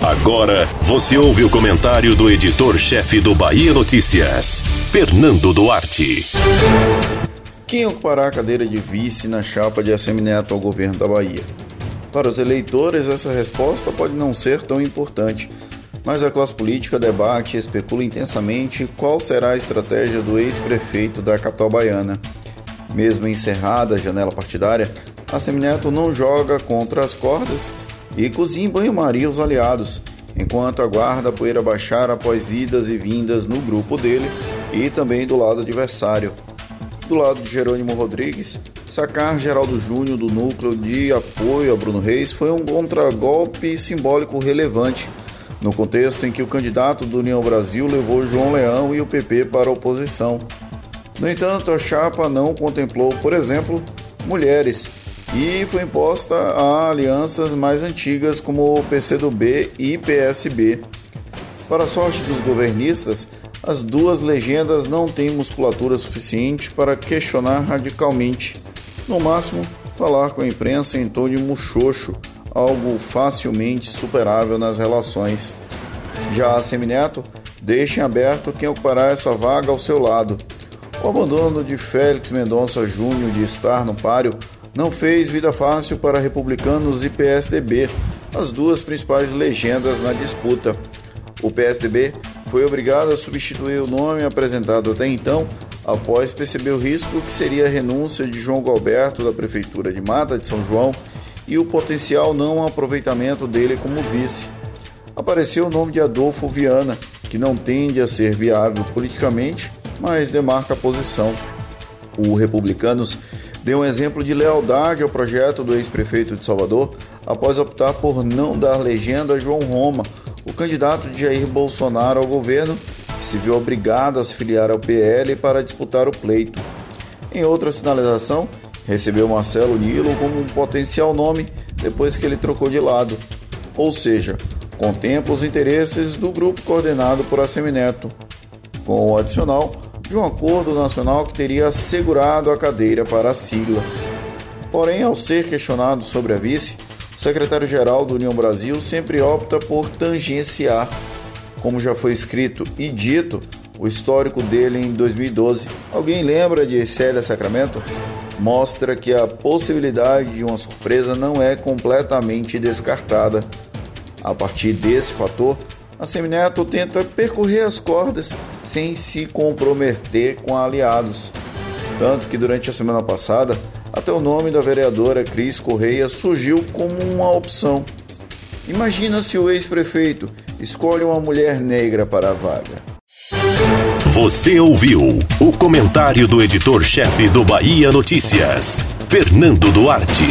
Agora você ouve o comentário do editor-chefe do Bahia Notícias, Fernando Duarte. Quem ocupará a cadeira de vice na chapa de Assemineto ao governo da Bahia? Para os eleitores, essa resposta pode não ser tão importante, mas a classe política debate e especula intensamente qual será a estratégia do ex-prefeito da capital baiana. Mesmo encerrada a janela partidária, a Semineto não joga contra as cordas e cozinha em banho-maria os aliados, enquanto aguarda a poeira baixar após idas e vindas no grupo dele e também do lado adversário. Do lado de Jerônimo Rodrigues, sacar Geraldo Júnior do núcleo de apoio a Bruno Reis foi um contragolpe simbólico relevante, no contexto em que o candidato do União Brasil levou João Leão e o PP para a oposição. No entanto, a chapa não contemplou, por exemplo, mulheres e foi imposta a alianças mais antigas como o PCdoB e PSB. Para a sorte dos governistas, as duas legendas não têm musculatura suficiente para questionar radicalmente. No máximo, falar com a imprensa em tom de muxoxo, algo facilmente superável nas relações. Já a Semineto deixa em aberto quem ocupará essa vaga ao seu lado. O abandono de Félix Mendonça Júnior de estar no páreo não fez vida fácil para republicanos e PSDB, as duas principais legendas na disputa. O PSDB foi obrigado a substituir o nome apresentado até então, após perceber o risco que seria a renúncia de João Galberto da Prefeitura de Mata de São João e o potencial não aproveitamento dele como vice. Apareceu o nome de Adolfo Viana, que não tende a ser viável politicamente, mas demarca a posição. O Republicanos deu um exemplo de lealdade ao projeto do ex-prefeito de Salvador após optar por não dar legenda a João Roma, o candidato de Jair Bolsonaro ao governo, que se viu obrigado a se filiar ao PL para disputar o pleito. Em outra sinalização, recebeu Marcelo Nilo como um potencial nome depois que ele trocou de lado, ou seja, contempla os interesses do grupo coordenado por Assemineto, com o adicional de um acordo nacional que teria assegurado a cadeira para a sigla. Porém, ao ser questionado sobre a vice, o secretário-geral do União Brasil sempre opta por tangenciar. Como já foi escrito e dito, o histórico dele em 2012. Alguém lembra de Célia Sacramento? Mostra que a possibilidade de uma surpresa não é completamente descartada. A partir desse fator, a Semineto tenta percorrer as cordas sem se comprometer com aliados. Tanto que durante a semana passada, até o nome da vereadora Cris Correia surgiu como uma opção. Imagina se o ex-prefeito escolhe uma mulher negra para a vaga. Você ouviu o comentário do editor-chefe do Bahia Notícias, Fernando Duarte.